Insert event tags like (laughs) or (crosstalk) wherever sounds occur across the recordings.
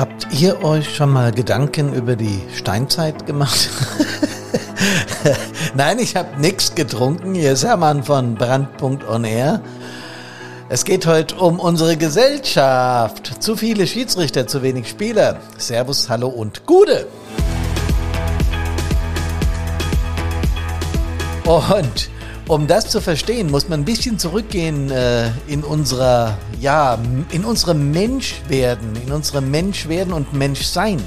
Habt ihr euch schon mal Gedanken über die Steinzeit gemacht? (laughs) Nein, ich habe nichts getrunken. Hier ist Hermann von Brandpunkt On Air. Es geht heute um unsere Gesellschaft. Zu viele Schiedsrichter, zu wenig Spieler. Servus, hallo und Gude. Und um das zu verstehen, muss man ein bisschen zurückgehen äh, in unserer, ja, in unserem Menschwerden, in unserem Menschwerden und Menschsein.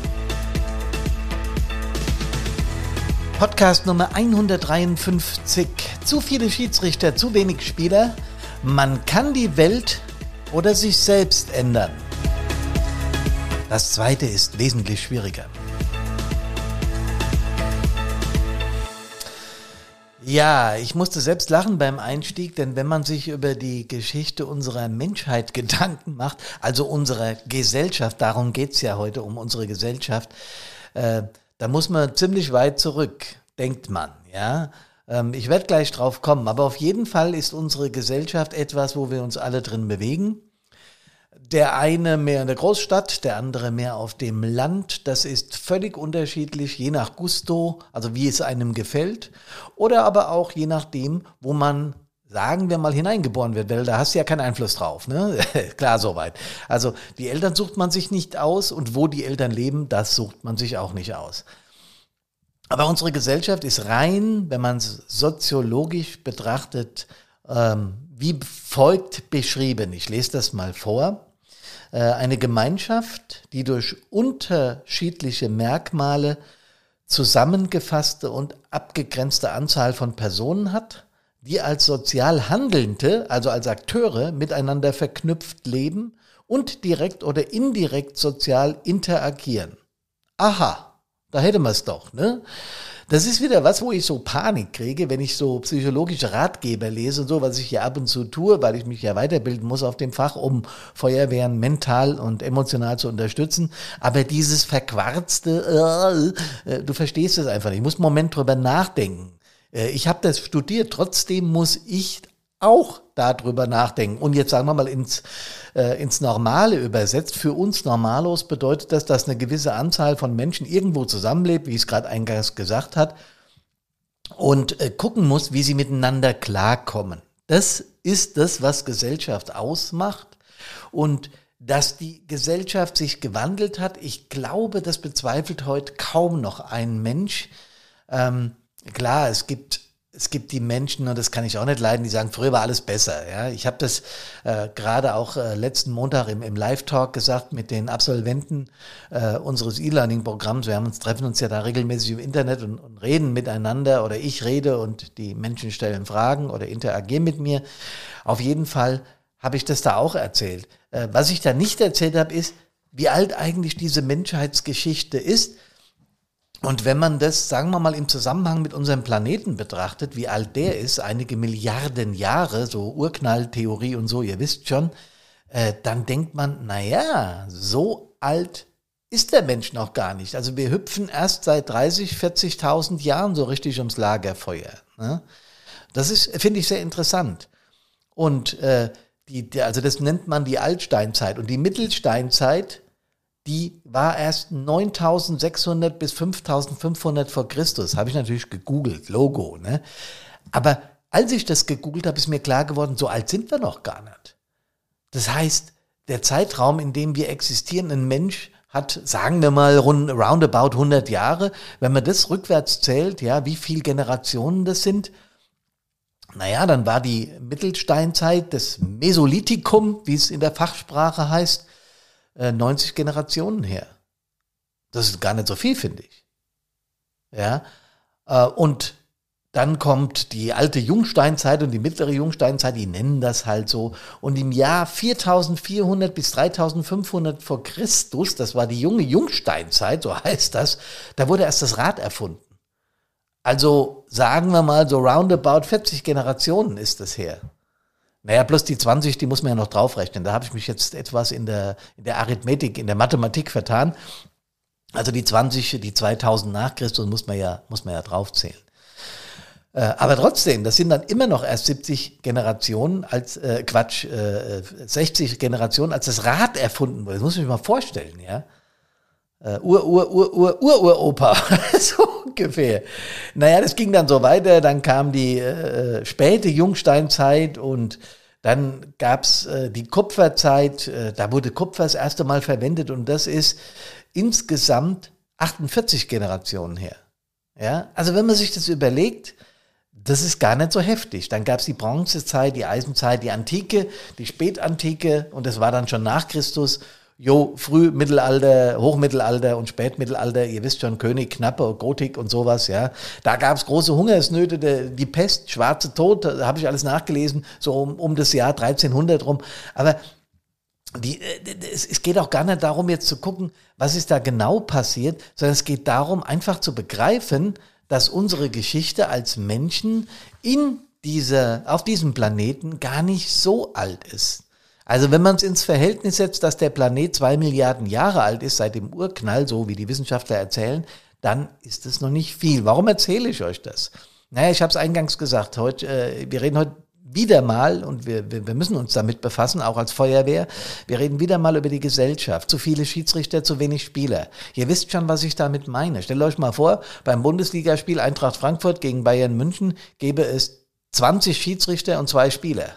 Podcast Nummer 153. Zu viele Schiedsrichter, zu wenig Spieler. Man kann die Welt oder sich selbst ändern. Das zweite ist wesentlich schwieriger. Ja, ich musste selbst lachen beim Einstieg, denn wenn man sich über die Geschichte unserer Menschheit (laughs) Gedanken macht, also unserer Gesellschaft, darum geht's ja heute um unsere Gesellschaft, äh, da muss man ziemlich weit zurück, denkt man, ja. Ähm, ich werde gleich drauf kommen, aber auf jeden Fall ist unsere Gesellschaft etwas, wo wir uns alle drin bewegen. Der eine mehr in der Großstadt, der andere mehr auf dem Land. Das ist völlig unterschiedlich, je nach Gusto, also wie es einem gefällt. Oder aber auch je nachdem, wo man sagen wir mal, hineingeboren wird, weil da hast du ja keinen Einfluss drauf. Ne? (laughs) Klar, soweit. Also die Eltern sucht man sich nicht aus und wo die Eltern leben, das sucht man sich auch nicht aus. Aber unsere Gesellschaft ist rein, wenn man es soziologisch betrachtet, ähm, wie folgt beschrieben. Ich lese das mal vor. Äh, eine Gemeinschaft, die durch unterschiedliche Merkmale zusammengefasste und abgegrenzte Anzahl von Personen hat, die als sozial Handelnde, also als Akteure, miteinander verknüpft leben und direkt oder indirekt sozial interagieren. Aha, da hätte man es doch, ne? Das ist wieder was, wo ich so Panik kriege, wenn ich so psychologische Ratgeber lese und so, was ich ja ab und zu tue, weil ich mich ja weiterbilden muss auf dem Fach, um Feuerwehren mental und emotional zu unterstützen. Aber dieses verquarzte, äh, äh du verstehst es einfach nicht. Ich muss einen Moment drüber nachdenken. Äh, ich habe das studiert, trotzdem muss ich auch darüber nachdenken. Und jetzt sagen wir mal ins, äh, ins Normale übersetzt. Für uns Normalos bedeutet das, dass eine gewisse Anzahl von Menschen irgendwo zusammenlebt, wie es gerade eingangs gesagt hat, und äh, gucken muss, wie sie miteinander klarkommen. Das ist das, was Gesellschaft ausmacht. Und dass die Gesellschaft sich gewandelt hat, ich glaube, das bezweifelt heute kaum noch ein Mensch. Ähm, klar, es gibt es gibt die Menschen, und das kann ich auch nicht leiden, die sagen, früher war alles besser. Ja, ich habe das äh, gerade auch äh, letzten Montag im, im Live-Talk gesagt mit den Absolventen äh, unseres E-Learning-Programms. Wir haben uns, treffen uns ja da regelmäßig im Internet und, und reden miteinander oder ich rede und die Menschen stellen Fragen oder interagieren mit mir. Auf jeden Fall habe ich das da auch erzählt. Äh, was ich da nicht erzählt habe, ist, wie alt eigentlich diese Menschheitsgeschichte ist und wenn man das, sagen wir mal, im Zusammenhang mit unserem Planeten betrachtet, wie alt der ist, einige Milliarden Jahre, so Urknalltheorie und so, ihr wisst schon, äh, dann denkt man, na ja, so alt ist der Mensch noch gar nicht. Also wir hüpfen erst seit 30, 40.000 Jahren so richtig ums Lagerfeuer. Ne? Das ist, finde ich, sehr interessant. Und äh, die, also das nennt man die Altsteinzeit. Und die Mittelsteinzeit die war erst 9600 bis 5500 vor Christus. Habe ich natürlich gegoogelt, Logo. Ne? Aber als ich das gegoogelt habe, ist mir klar geworden, so alt sind wir noch gar nicht. Das heißt, der Zeitraum, in dem wir existieren, ein Mensch hat, sagen wir mal, rund, roundabout 100 Jahre. Wenn man das rückwärts zählt, ja, wie viele Generationen das sind, naja, dann war die Mittelsteinzeit, das Mesolithikum, wie es in der Fachsprache heißt, 90 äh, Generationen her. Das ist gar nicht so viel, finde ich. Ja. Äh, und dann kommt die alte Jungsteinzeit und die mittlere Jungsteinzeit, die nennen das halt so. Und im Jahr 4400 bis 3500 vor Christus, das war die junge Jungsteinzeit, so heißt das, da wurde erst das Rad erfunden. Also sagen wir mal so roundabout 40 Generationen ist das her. Naja, plus die 20, die muss man ja noch draufrechnen. Da habe ich mich jetzt etwas in der, in der Arithmetik, in der Mathematik vertan. Also die 20, die 2000 nach Christus muss man ja, muss man ja draufzählen. Äh, aber trotzdem, das sind dann immer noch erst 70 Generationen als, äh, Quatsch, äh, 60 Generationen, als das Rad erfunden wurde. Das muss ich mir mal vorstellen, ja. Äh, Ur, Ur, Ur, Ur, Ur, Uropa, (laughs) so ungefähr. Naja, das ging dann so weiter, dann kam die äh, späte Jungsteinzeit und dann gab's äh, die Kupferzeit, äh, da wurde Kupfer das erste Mal verwendet und das ist insgesamt 48 Generationen her. Ja, also wenn man sich das überlegt, das ist gar nicht so heftig. Dann gab's die Bronzezeit, die Eisenzeit, die Antike, die Spätantike und das war dann schon nach Christus jo, Frühmittelalter, Hochmittelalter und Spätmittelalter, ihr wisst schon, König, Knappe, Gotik und sowas, ja. Da gab es große Hungersnöte, die, Pest, schwarze Tod, habe ich alles nachgelesen, so um, um das Jahr 1300 rum. Aber die, äh, es geht auch gar nicht darum, jetzt zu gucken, was ist da genau passiert, sondern es geht darum, einfach zu begreifen, dass unsere Geschichte als Menschen in dieser, auf diesem Planeten gar nicht so alt ist. Also wenn man es ins Verhältnis setzt, dass der Planet zwei Milliarden Jahre alt ist seit dem Urknall, so wie die Wissenschaftler erzählen, dann ist es noch nicht viel. Warum erzähle ich euch das? Naja, ich habe es eingangs gesagt, heute, äh, wir reden heute wieder mal, und wir, wir, wir müssen uns damit befassen, auch als Feuerwehr, wir reden wieder mal über die Gesellschaft. Zu viele Schiedsrichter, zu wenig Spieler. Ihr wisst schon, was ich damit meine. Stellt euch mal vor, beim Bundesligaspiel Eintracht Frankfurt gegen Bayern München gäbe es 20 Schiedsrichter und zwei Spieler.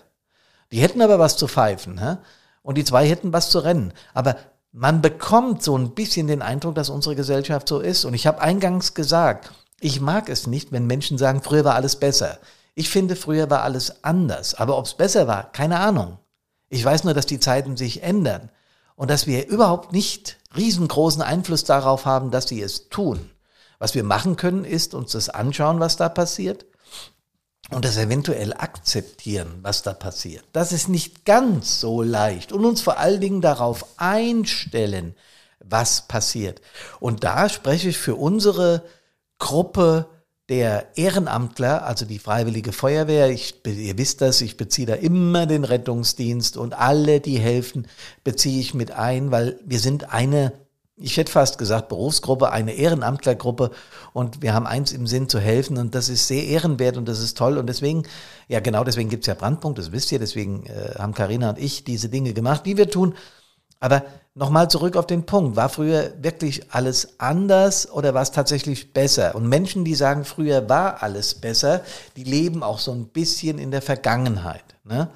Die hätten aber was zu pfeifen, hä? und die zwei hätten was zu rennen. Aber man bekommt so ein bisschen den Eindruck, dass unsere Gesellschaft so ist. Und ich habe eingangs gesagt, ich mag es nicht, wenn Menschen sagen, früher war alles besser. Ich finde, früher war alles anders. Aber ob es besser war, keine Ahnung. Ich weiß nur, dass die Zeiten sich ändern und dass wir überhaupt nicht riesengroßen Einfluss darauf haben, dass sie es tun. Was wir machen können, ist uns das anschauen, was da passiert und das eventuell akzeptieren, was da passiert. Das ist nicht ganz so leicht und uns vor allen Dingen darauf einstellen, was passiert. Und da spreche ich für unsere Gruppe der Ehrenamtler, also die Freiwillige Feuerwehr, ich, ihr wisst das, ich beziehe da immer den Rettungsdienst und alle, die helfen, beziehe ich mit ein, weil wir sind eine ich hätte fast gesagt, Berufsgruppe, eine Ehrenamtlergruppe und wir haben eins im Sinn zu helfen und das ist sehr ehrenwert und das ist toll und deswegen, ja genau deswegen gibt's ja Brandpunkt, das wisst ihr, deswegen äh, haben Karina und ich diese Dinge gemacht, die wir tun. Aber nochmal zurück auf den Punkt, war früher wirklich alles anders oder war es tatsächlich besser? Und Menschen, die sagen, früher war alles besser, die leben auch so ein bisschen in der Vergangenheit. Ne?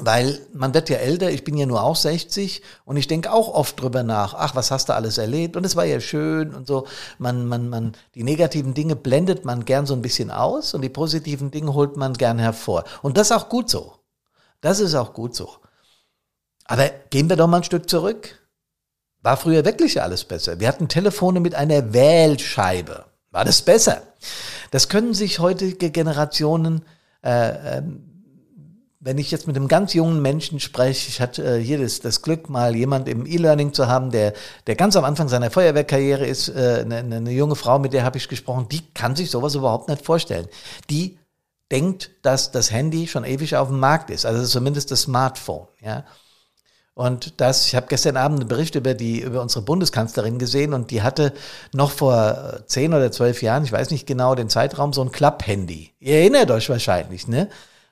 Weil man wird ja älter, ich bin ja nur auch 60 und ich denke auch oft drüber nach, ach, was hast du alles erlebt und es war ja schön und so. Man, man, man, die negativen Dinge blendet man gern so ein bisschen aus und die positiven Dinge holt man gern hervor. Und das ist auch gut so. Das ist auch gut so. Aber gehen wir doch mal ein Stück zurück. War früher wirklich alles besser. Wir hatten Telefone mit einer Wählscheibe. War das besser? Das können sich heutige Generationen äh, ähm, wenn ich jetzt mit einem ganz jungen Menschen spreche, ich hatte äh, hier das, das Glück, mal jemand im E-Learning zu haben, der, der ganz am Anfang seiner Feuerwehrkarriere ist, äh, eine, eine junge Frau, mit der habe ich gesprochen, die kann sich sowas überhaupt nicht vorstellen. Die denkt, dass das Handy schon ewig auf dem Markt ist, also zumindest das Smartphone, ja. Und das, ich habe gestern Abend einen Bericht über die, über unsere Bundeskanzlerin gesehen und die hatte noch vor äh, zehn oder zwölf Jahren, ich weiß nicht genau den Zeitraum, so ein Klapp-Handy. Ihr erinnert euch wahrscheinlich, ne?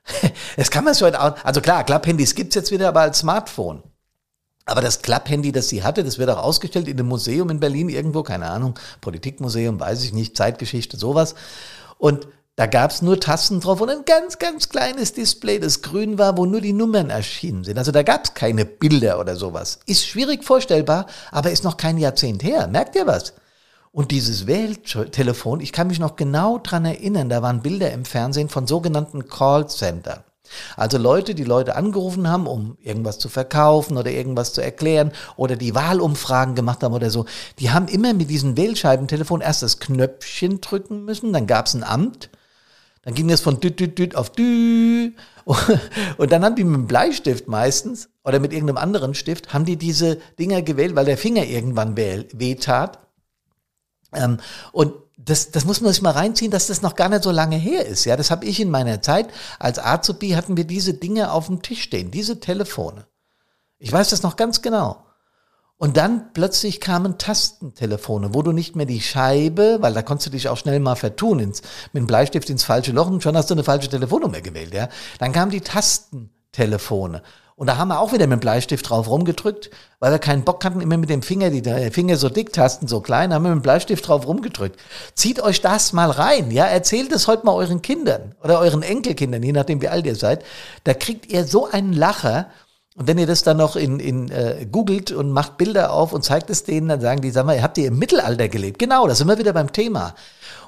(laughs) Das kann man so heute auch, also klar, Klapphandys gibt's jetzt wieder, aber als Smartphone. Aber das Klapphandy, das sie hatte, das wird auch ausgestellt in einem Museum in Berlin irgendwo, keine Ahnung, Politikmuseum, weiß ich nicht, Zeitgeschichte, sowas. Und da gab's nur Tasten drauf und ein ganz, ganz kleines Display, das grün war, wo nur die Nummern erschienen sind. Also da gab's keine Bilder oder sowas. Ist schwierig vorstellbar, aber ist noch kein Jahrzehnt her. Merkt ihr was? Und dieses Wähltelefon, ich kann mich noch genau dran erinnern, da waren Bilder im Fernsehen von sogenannten Callcentern. Also Leute, die Leute angerufen haben, um irgendwas zu verkaufen oder irgendwas zu erklären oder die Wahlumfragen gemacht haben oder so, die haben immer mit diesem Wählscheibentelefon erst das Knöpfchen drücken müssen, dann gab es ein Amt, dann ging es von düt, düt, düt auf dü (laughs) und dann haben die mit dem Bleistift meistens oder mit irgendeinem anderen Stift, haben die diese Dinger gewählt, weil der Finger irgendwann weh, wehtat ähm, und das, das muss man sich mal reinziehen, dass das noch gar nicht so lange her ist. Ja, das habe ich in meiner Zeit als Azubi hatten wir diese Dinge auf dem Tisch stehen, diese Telefone. Ich weiß das noch ganz genau. Und dann plötzlich kamen Tastentelefone, wo du nicht mehr die Scheibe, weil da konntest du dich auch schnell mal vertun, ins, mit dem Bleistift ins falsche Loch und schon hast du eine falsche Telefonnummer gewählt, ja. Dann kamen die Tastentelefone. Und da haben wir auch wieder mit dem Bleistift drauf rumgedrückt, weil wir keinen Bock hatten, immer mit dem Finger, die Finger so dick, Tasten so klein, haben wir mit dem Bleistift drauf rumgedrückt. Zieht euch das mal rein, ja, erzählt es heute mal euren Kindern oder euren Enkelkindern, je nachdem wie alt ihr seid. Da kriegt ihr so einen Lacher. Und wenn ihr das dann noch in, in äh, googelt und macht Bilder auf und zeigt es denen, dann sagen die, sag mal, habt ihr im Mittelalter gelebt? Genau, da sind wir wieder beim Thema.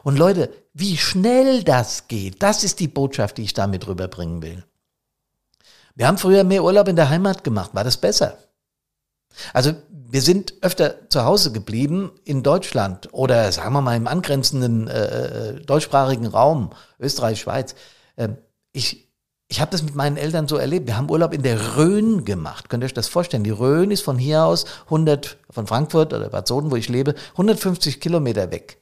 Und Leute, wie schnell das geht, das ist die Botschaft, die ich damit rüberbringen will. Wir haben früher mehr Urlaub in der Heimat gemacht. War das besser? Also wir sind öfter zu Hause geblieben in Deutschland oder sagen wir mal im angrenzenden äh, äh deutschsprachigen Raum, Österreich, Schweiz. Ähm, ich ich habe das mit meinen Eltern so erlebt. Wir haben Urlaub in der Rhön gemacht. Könnt ihr euch das vorstellen? Die Rhön ist von hier aus 100, von Frankfurt oder Bad Soden, wo ich lebe, 150 Kilometer weg.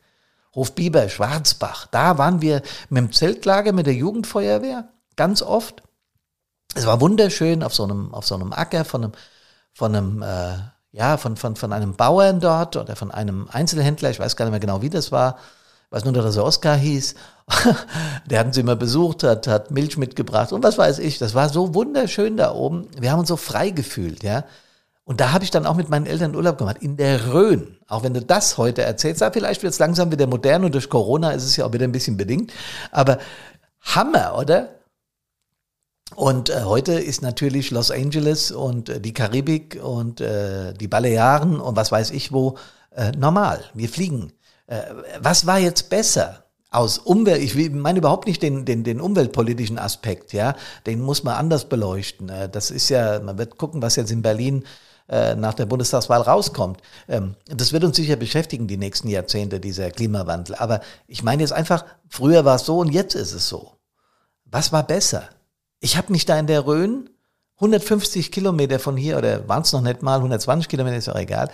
Hofbiber, Schwarzbach. Da waren wir mit dem Zeltlager, mit der Jugendfeuerwehr ganz oft. Es war wunderschön auf so einem, auf so einem Acker von einem, von einem, äh, ja, von, von, von einem Bauern dort oder von einem Einzelhändler, ich weiß gar nicht mehr genau, wie das war, ich weiß nur, dass er Oskar hieß. (laughs) Der hatten sie immer besucht, hat, hat Milch mitgebracht und was weiß ich. Das war so wunderschön da oben. Wir haben uns so frei gefühlt, ja. Und da habe ich dann auch mit meinen Eltern Urlaub gemacht, in der Rhön. Auch wenn du das heute erzählst, ja, vielleicht wird es langsam wieder modern und durch Corona ist es ja auch wieder ein bisschen bedingt. Aber Hammer, oder? Und äh, heute ist natürlich Los Angeles und äh, die Karibik und äh, die Balearen und was weiß ich wo äh, normal. Wir fliegen. Äh, was war jetzt besser? Aus Umwelt, ich meine überhaupt nicht den, den, den umweltpolitischen Aspekt, ja, den muss man anders beleuchten. Äh, das ist ja, man wird gucken, was jetzt in Berlin äh, nach der Bundestagswahl rauskommt. Ähm, das wird uns sicher beschäftigen, die nächsten Jahrzehnte, dieser Klimawandel. Aber ich meine jetzt einfach, früher war es so und jetzt ist es so. Was war besser? Ich habe mich da in der Rhön 150 Kilometer von hier, oder waren es noch nicht mal, 120 Kilometer, ist auch egal,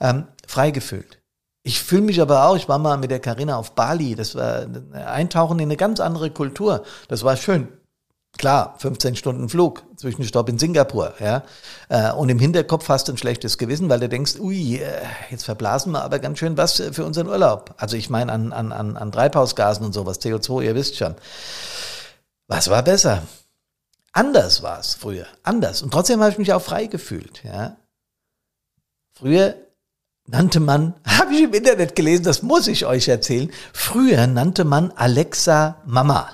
ähm, frei gefühlt. Ich fühle mich aber auch, ich war mal mit der Karina auf Bali, das war Eintauchen in eine ganz andere Kultur. Das war schön. Klar, 15 Stunden Flug, Zwischenstopp in Singapur, ja. Äh, und im Hinterkopf hast du ein schlechtes Gewissen, weil du denkst, ui, äh, jetzt verblasen wir aber ganz schön was für unseren Urlaub. Also ich meine an, an, an, an Treibhausgasen und sowas, CO2, ihr wisst schon. Was war besser? Anders war es früher, anders. Und trotzdem habe ich mich auch frei gefühlt. Ja. Früher nannte man, (laughs) habe ich im Internet gelesen, das muss ich euch erzählen, früher nannte man Alexa Mama.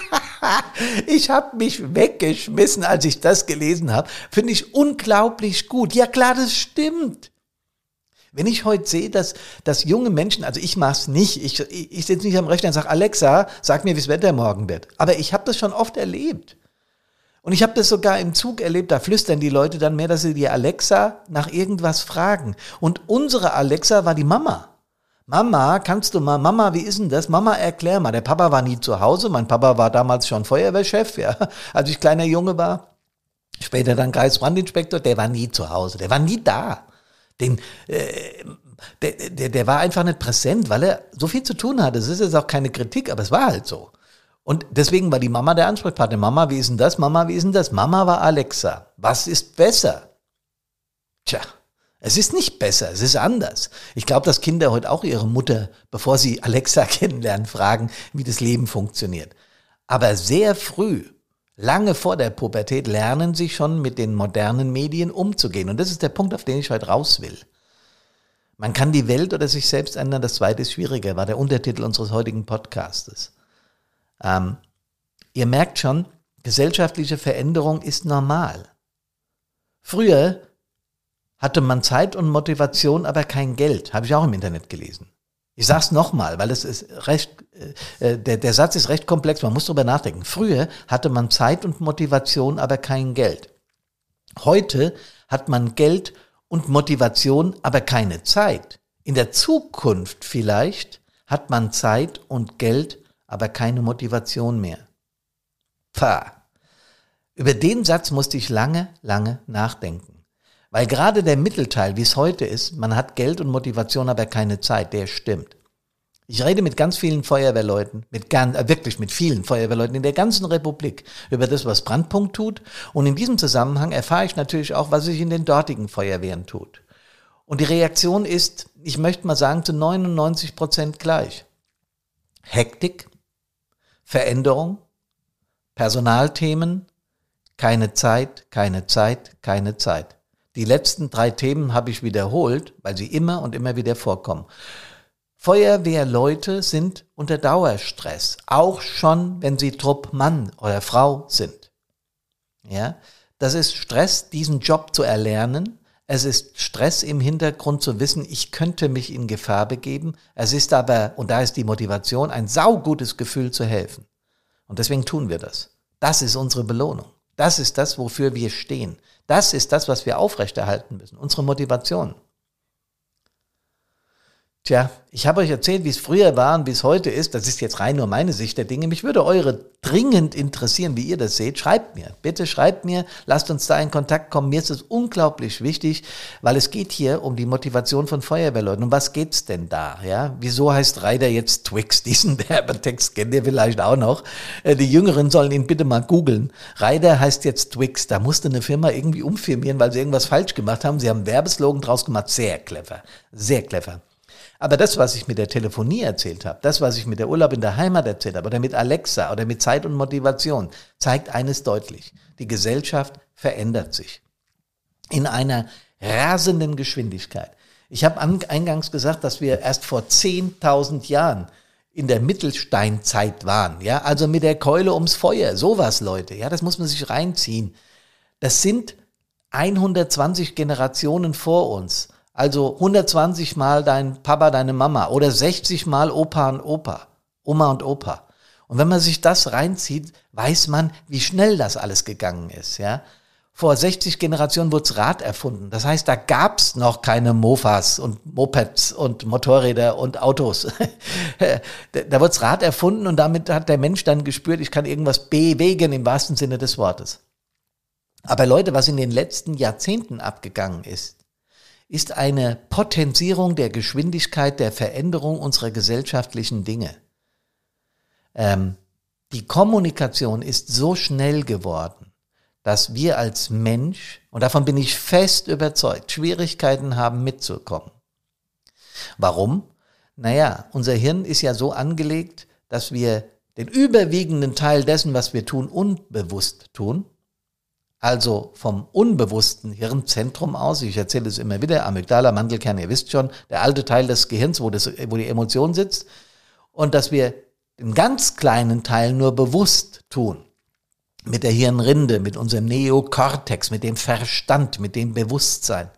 (laughs) ich habe mich weggeschmissen, als ich das gelesen habe. Finde ich unglaublich gut. Ja klar, das stimmt. Wenn ich heute sehe, dass, dass junge Menschen, also ich mache es nicht, ich, ich, sitze nicht am Rechner und sage, Alexa, sag mir, wie das Wetter morgen wird. Aber ich habe das schon oft erlebt. Und ich habe das sogar im Zug erlebt, da flüstern die Leute dann mehr, dass sie die Alexa nach irgendwas fragen. Und unsere Alexa war die Mama. Mama, kannst du mal, Mama, wie ist denn das? Mama, erklär mal. Der Papa war nie zu Hause. Mein Papa war damals schon Feuerwehrchef, ja, (laughs) als ich kleiner Junge war. Später dann Kreisbrandinspektor. Der war nie zu Hause. Der war nie da. Den, äh, der, der, der war einfach nicht präsent, weil er so viel zu tun hatte. Es ist jetzt auch keine Kritik, aber es war halt so. Und deswegen war die Mama der Ansprechpartner. Mama, wie ist denn das? Mama, wie ist denn das? Mama war Alexa. Was ist besser? Tja, es ist nicht besser, es ist anders. Ich glaube, dass Kinder heute auch ihre Mutter, bevor sie Alexa (laughs) kennenlernen, fragen, wie das Leben funktioniert. Aber sehr früh lange vor der Pubertät lernen sie schon mit den modernen Medien umzugehen. Und das ist der Punkt, auf den ich heute raus will. Man kann die Welt oder sich selbst ändern, das zweite ist schwieriger, war der Untertitel unseres heutigen Podcastes. Ähm, ihr merkt schon, gesellschaftliche Veränderung ist normal. Früher hatte man Zeit und Motivation, aber kein Geld, habe ich auch im Internet gelesen. Ich sag's nochmal, weil es ist recht, äh, äh, der, der Satz ist recht komplex, man muss drüber nachdenken. Früher hatte man Zeit und Motivation, aber kein Geld. Heute hat man Geld und Motivation, aber keine Zeit. In der Zukunft vielleicht hat man Zeit und Geld, aber keine Motivation mehr. Pah. Über den Satz musste ich lange, lange nachdenken. Weil gerade der Mittelteil, wie es heute ist, man hat Geld und Motivation, aber keine Zeit, der stimmt. Ich rede mit ganz vielen Feuerwehrleuten, mit ganz, äh, wirklich mit vielen Feuerwehrleuten in der ganzen Republik über das, was Brandpunkt tut. Und in diesem Zusammenhang erfahre ich natürlich auch, was sich in den dortigen Feuerwehren tut. Und die Reaktion ist, ich möchte mal sagen, zu 99 Prozent gleich. Hektik, Veränderung, Personalthemen, Keine Zeit, keine Zeit, keine Zeit. Die letzten drei Themen habe ich wiederholt, weil sie immer und immer wieder vorkommen. Feuerwehrleute sind unter Dauerstress, auch schon, wenn sie Trupp Mann oder Frau sind. Ja, das ist Stress, diesen Job zu erlernen. Es ist Stress im Hintergrund zu wissen, ich könnte mich in Gefahr begeben. Es ist aber, und da ist die Motivation, ein saugutes Gefühl zu helfen. Und deswegen tun wir das. Das ist unsere Belohnung. Das ist das, wofür wir stehen. Das ist das, was wir aufrechterhalten müssen. Unsere Motivation. Tja, ich habe euch erzählt, wie es früher war und wie es heute ist. Das ist jetzt rein nur meine Sicht der Dinge. Mich würde eure dringend interessieren, wie ihr das seht. Schreibt mir, bitte schreibt mir, lasst uns da in Kontakt kommen. Mir ist es unglaublich wichtig, weil es geht hier um die Motivation von Feuerwehrleuten. Um was geht's denn da? Ja, wieso heißt Reider jetzt Twix? Diesen (laughs) Werbetext kennt ihr vielleicht auch noch. Äh, die Jüngeren sollen ihn bitte mal googeln. Reider heißt jetzt Twix. Da musste eine Firma irgendwie umfirmieren, weil sie irgendwas falsch gemacht haben. Sie haben Werbeslogan draus gemacht. Sehr clever, sehr clever. Aber das, was ich mit der Telefonie erzählt habe, das, was ich mit der Urlaub in der Heimat erzählt habe oder mit Alexa oder mit Zeit und Motivation, zeigt eines deutlich. Die Gesellschaft verändert sich. In einer rasenden Geschwindigkeit. Ich habe eingangs gesagt, dass wir erst vor 10.000 Jahren in der Mittelsteinzeit waren, ja, also mit der Keule ums Feuer, sowas, Leute, ja, das muss man sich reinziehen. Das sind 120 Generationen vor uns. Also 120 mal dein Papa, deine Mama oder 60 mal Opa und Opa, Oma und Opa. Und wenn man sich das reinzieht, weiß man, wie schnell das alles gegangen ist, ja. Vor 60 Generationen wurde das Rad erfunden. Das heißt, da gab's noch keine Mofas und Mopeds und Motorräder und Autos. (laughs) da wurde das Rad erfunden und damit hat der Mensch dann gespürt, ich kann irgendwas bewegen im wahrsten Sinne des Wortes. Aber Leute, was in den letzten Jahrzehnten abgegangen ist, ist eine Potenzierung der Geschwindigkeit der Veränderung unserer gesellschaftlichen Dinge. Ähm, die Kommunikation ist so schnell geworden, dass wir als Mensch, und davon bin ich fest überzeugt, Schwierigkeiten haben mitzukommen. Warum? Naja, unser Hirn ist ja so angelegt, dass wir den überwiegenden Teil dessen, was wir tun, unbewusst tun also vom unbewussten Hirnzentrum aus, ich erzähle es immer wieder, Amygdala, Mandelkern, ihr wisst schon, der alte Teil des Gehirns, wo, das, wo die Emotion sitzt, und dass wir den ganz kleinen Teil nur bewusst tun. Mit der Hirnrinde, mit unserem Neokortex, mit dem Verstand, mit dem Bewusstsein.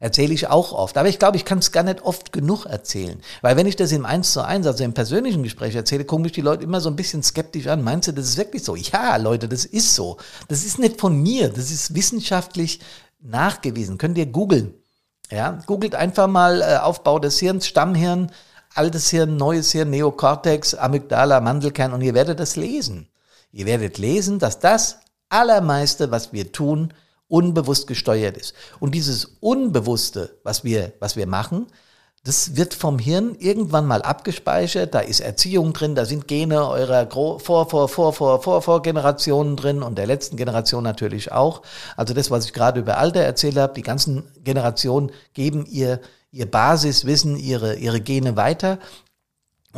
Erzähle ich auch oft. Aber ich glaube, ich kann es gar nicht oft genug erzählen. Weil wenn ich das im Eins zu eins, also im persönlichen Gespräch erzähle, gucken mich die Leute immer so ein bisschen skeptisch an. Meinst du, das ist wirklich so? Ja, Leute, das ist so. Das ist nicht von mir. Das ist wissenschaftlich nachgewiesen. Könnt ihr googeln. Ja, googelt einfach mal äh, Aufbau des Hirns, Stammhirn, altes Hirn, neues Hirn, Neokortex, Amygdala, Mandelkern und ihr werdet das lesen. Ihr werdet lesen, dass das allermeiste, was wir tun, unbewusst gesteuert ist. Und dieses Unbewusste, was wir, was wir machen, das wird vom Hirn irgendwann mal abgespeichert. Da ist Erziehung drin, da sind Gene eurer Vor, Vor, Vor, Vor, Vor, Vor Generationen drin und der letzten Generation natürlich auch. Also das, was ich gerade über Alter erzählt habe, die ganzen Generationen geben ihr, ihr Basiswissen, ihre, ihre Gene weiter.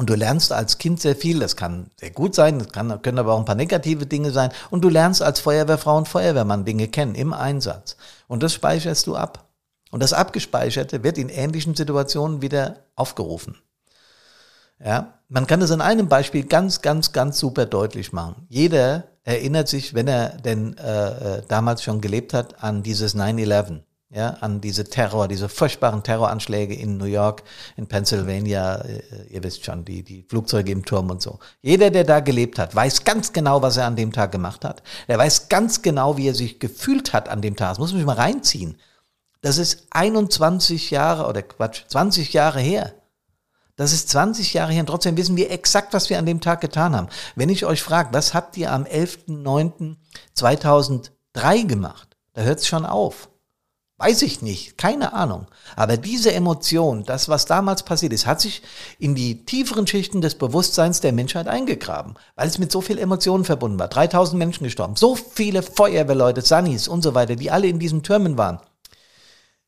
Und du lernst als Kind sehr viel. Das kann sehr gut sein, das kann, können aber auch ein paar negative Dinge sein. Und du lernst als Feuerwehrfrau und Feuerwehrmann Dinge kennen im Einsatz. Und das speicherst du ab. Und das Abgespeicherte wird in ähnlichen Situationen wieder aufgerufen. Ja, man kann das an einem Beispiel ganz, ganz, ganz super deutlich machen. Jeder erinnert sich, wenn er denn äh, äh damals schon gelebt hat, an dieses 9-11 ja, an diese Terror, diese furchtbaren Terroranschläge in New York, in Pennsylvania, äh, ihr wisst schon, die, die Flugzeuge im Turm und so. Jeder, der da gelebt hat, weiß ganz genau, was er an dem Tag gemacht hat. Der weiß ganz genau, wie er sich gefühlt hat an dem Tag. Das muss man sich mal reinziehen. Das ist 21 Jahre, oder Quatsch, 20 Jahre her. Das ist 20 Jahre her und trotzdem wissen wir exakt, was wir an dem Tag getan haben. Wenn ich euch frage, was habt ihr am 11.09.2003 gemacht? Da hört es schon auf. Weiß ich nicht, keine Ahnung. Aber diese Emotion, das, was damals passiert ist, hat sich in die tieferen Schichten des Bewusstseins der Menschheit eingegraben, weil es mit so viel Emotionen verbunden war. 3000 Menschen gestorben, so viele Feuerwehrleute, Sunnis und so weiter, die alle in diesen Türmen waren,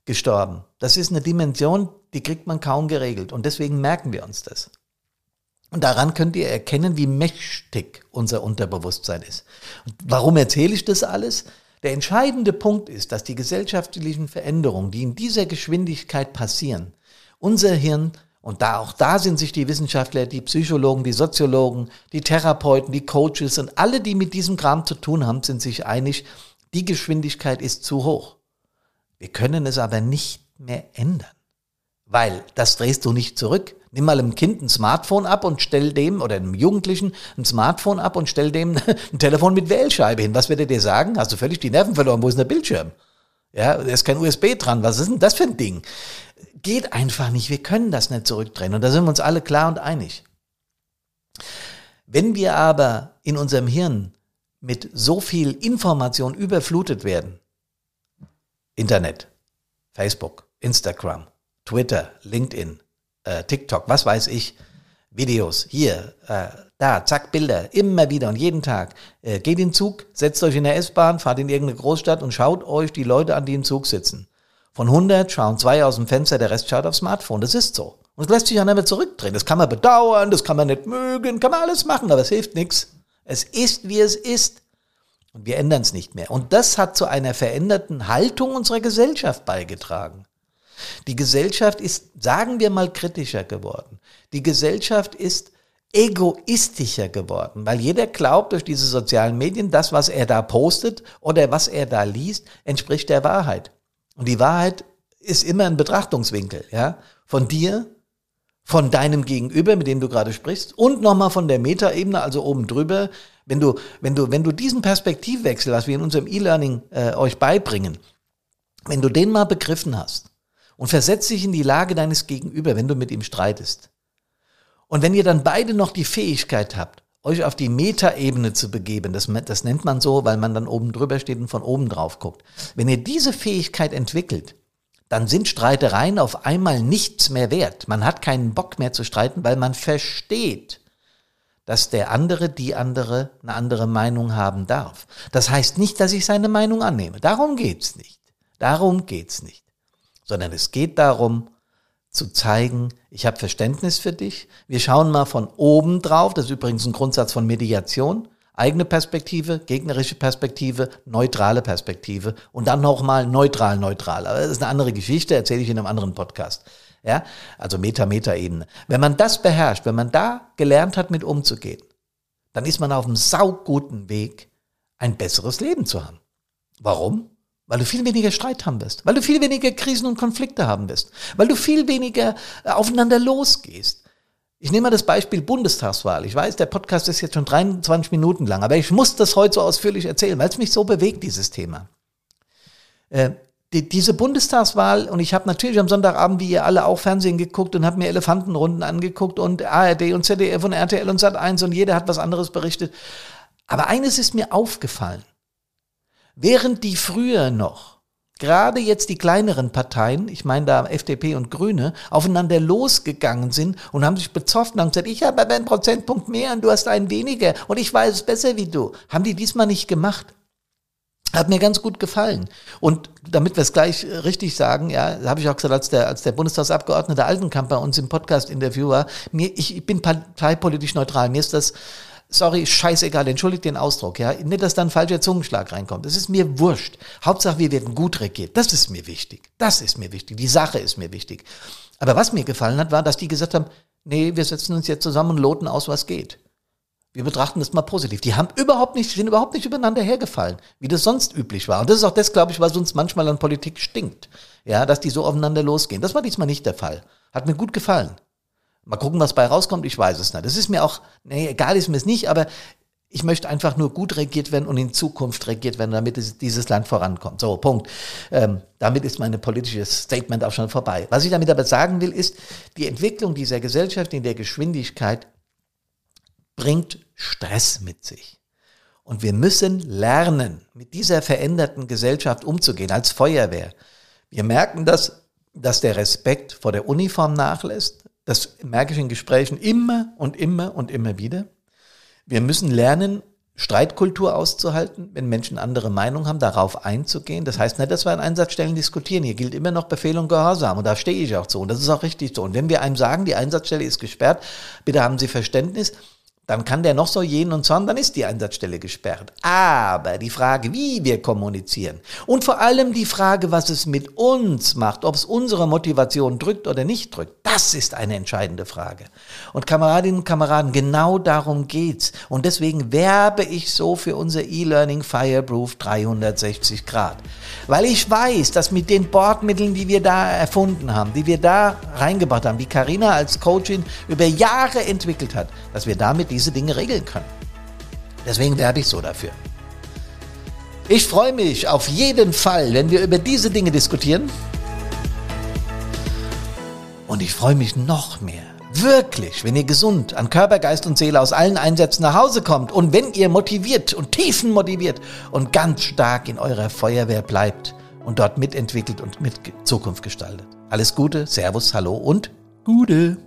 gestorben. Das ist eine Dimension, die kriegt man kaum geregelt und deswegen merken wir uns das. Und daran könnt ihr erkennen, wie mächtig unser Unterbewusstsein ist. Und warum erzähle ich das alles? Der entscheidende Punkt ist, dass die gesellschaftlichen Veränderungen, die in dieser Geschwindigkeit passieren, unser Hirn, und da auch da sind sich die Wissenschaftler, die Psychologen, die Soziologen, die Therapeuten, die Coaches und alle, die mit diesem Kram zu tun haben, sind sich einig, die Geschwindigkeit ist zu hoch. Wir können es aber nicht mehr ändern. Weil das drehst du nicht zurück. Nimm mal einem Kind ein Smartphone ab und stell dem, oder einem Jugendlichen ein Smartphone ab und stell dem (laughs) ein Telefon mit Wählscheibe hin. Was wird er dir sagen? Hast du völlig die Nerven verloren? Wo ist denn der Bildschirm? Ja, da ist kein USB dran. Was ist denn das für ein Ding? Geht einfach nicht. Wir können das nicht zurückdrehen. Und da sind wir uns alle klar und einig. Wenn wir aber in unserem Hirn mit so viel Information überflutet werden, Internet, Facebook, Instagram, Twitter, LinkedIn, äh, TikTok, was weiß ich, Videos, hier, äh, da, zack, Bilder, immer wieder und jeden Tag. Äh, geht in den Zug, setzt euch in der S-Bahn, fahrt in irgendeine Großstadt und schaut euch die Leute an, die im Zug sitzen. Von 100 schauen zwei aus dem Fenster, der Rest schaut aufs Smartphone. Das ist so. Und es lässt sich ja nicht mehr zurückdrehen. Das kann man bedauern, das kann man nicht mögen, kann man alles machen, aber es hilft nichts. Es ist, wie es ist. Und wir ändern es nicht mehr. Und das hat zu einer veränderten Haltung unserer Gesellschaft beigetragen. Die Gesellschaft ist, sagen wir mal, kritischer geworden. Die Gesellschaft ist egoistischer geworden, weil jeder glaubt durch diese sozialen Medien, das, was er da postet oder was er da liest, entspricht der Wahrheit. Und die Wahrheit ist immer ein Betrachtungswinkel, ja, von dir, von deinem Gegenüber, mit dem du gerade sprichst, und nochmal von der Metaebene, also oben drüber. Wenn du, wenn du, wenn du diesen Perspektivwechsel, was wir in unserem E-Learning äh, euch beibringen, wenn du den mal begriffen hast, und versetz dich in die Lage deines Gegenüber, wenn du mit ihm streitest. Und wenn ihr dann beide noch die Fähigkeit habt, euch auf die Metaebene zu begeben, das, das nennt man so, weil man dann oben drüber steht und von oben drauf guckt. Wenn ihr diese Fähigkeit entwickelt, dann sind Streitereien auf einmal nichts mehr wert. Man hat keinen Bock mehr zu streiten, weil man versteht, dass der andere, die andere, eine andere Meinung haben darf. Das heißt nicht, dass ich seine Meinung annehme. Darum geht's nicht. Darum geht's nicht sondern es geht darum, zu zeigen, ich habe Verständnis für dich. Wir schauen mal von oben drauf. Das ist übrigens ein Grundsatz von Mediation. Eigene Perspektive, gegnerische Perspektive, neutrale Perspektive und dann nochmal neutral, neutral. Aber das ist eine andere Geschichte, erzähle ich in einem anderen Podcast. Ja, also Meta-Meta-Ebene. Wenn man das beherrscht, wenn man da gelernt hat, mit umzugehen, dann ist man auf einem sauguten Weg, ein besseres Leben zu haben. Warum? Weil du viel weniger Streit haben wirst, weil du viel weniger Krisen und Konflikte haben wirst, weil du viel weniger äh, aufeinander losgehst. Ich nehme mal das Beispiel Bundestagswahl. Ich weiß, der Podcast ist jetzt schon 23 Minuten lang, aber ich muss das heute so ausführlich erzählen, weil es mich so bewegt, dieses Thema. Äh, die, diese Bundestagswahl, und ich habe natürlich am Sonntagabend, wie ihr alle, auch Fernsehen geguckt und habe mir Elefantenrunden angeguckt und ARD und ZDF und RTL und Sat1 und jeder hat was anderes berichtet. Aber eines ist mir aufgefallen. Während die früher noch, gerade jetzt die kleineren Parteien, ich meine da FDP und Grüne, aufeinander losgegangen sind und haben sich bezofft und haben gesagt, ich habe einen Prozentpunkt mehr und du hast einen weniger und ich weiß es besser wie du. Haben die diesmal nicht gemacht. Hat mir ganz gut gefallen. Und damit wir es gleich richtig sagen, ja, habe ich auch gesagt, als der, als der Bundestagsabgeordnete Altenkamp bei uns im Podcast-Interview war, mir, ich, ich bin parteipolitisch neutral. Mir ist das sorry, scheißegal, entschuldigt den Ausdruck, ja, nicht, dass da ein falscher Zungenschlag reinkommt. Das ist mir wurscht. Hauptsache, wir werden gut regiert. Das ist mir wichtig. Das ist mir wichtig. Die Sache ist mir wichtig. Aber was mir gefallen hat, war, dass die gesagt haben, nee, wir setzen uns jetzt zusammen und loten aus, was geht. Wir betrachten das mal positiv. Die haben überhaupt nicht, sind überhaupt nicht übereinander hergefallen, wie das sonst üblich war. Und das ist auch das, glaube ich, was uns manchmal an Politik stinkt. Ja, dass die so aufeinander losgehen. Das war diesmal nicht der Fall. Hat mir gut gefallen. Mal gucken, was bei rauskommt, ich weiß es nicht. Das ist mir auch, nee, egal ist mir es nicht, aber ich möchte einfach nur gut regiert werden und in Zukunft regiert werden, damit es, dieses Land vorankommt. So, Punkt. Ähm, damit ist mein politisches Statement auch schon vorbei. Was ich damit aber sagen will, ist, die Entwicklung dieser Gesellschaft in der Geschwindigkeit bringt Stress mit sich. Und wir müssen lernen, mit dieser veränderten Gesellschaft umzugehen, als Feuerwehr. Wir merken das, dass der Respekt vor der Uniform nachlässt, das merke ich in Gesprächen immer und immer und immer wieder. Wir müssen lernen, Streitkultur auszuhalten, wenn Menschen andere Meinung haben, darauf einzugehen. Das heißt nicht, dass wir an Einsatzstellen diskutieren. Hier gilt immer noch Befehl und Gehorsam und da stehe ich auch zu und das ist auch richtig so. Und wenn wir einem sagen, die Einsatzstelle ist gesperrt, bitte haben Sie Verständnis, dann kann der noch so jeden und zorn, dann ist die Einsatzstelle gesperrt. Aber die Frage, wie wir kommunizieren und vor allem die Frage, was es mit uns macht, ob es unsere Motivation drückt oder nicht drückt, das ist eine entscheidende Frage. Und Kameradinnen und Kameraden, genau darum geht's. Und deswegen werbe ich so für unser E-Learning Fireproof 360 Grad. Weil ich weiß, dass mit den Bordmitteln, die wir da erfunden haben, die wir da reingebracht haben, die Karina als Coachin über Jahre entwickelt hat, dass wir damit diese Dinge regeln können. Deswegen werbe ich so dafür. Ich freue mich auf jeden Fall, wenn wir über diese Dinge diskutieren. Und ich freue mich noch mehr, wirklich, wenn ihr gesund an Körper, Geist und Seele aus allen Einsätzen nach Hause kommt und wenn ihr motiviert und tiefen motiviert und ganz stark in eurer Feuerwehr bleibt und dort mitentwickelt und mit Zukunft gestaltet. Alles Gute, Servus, Hallo und Gute.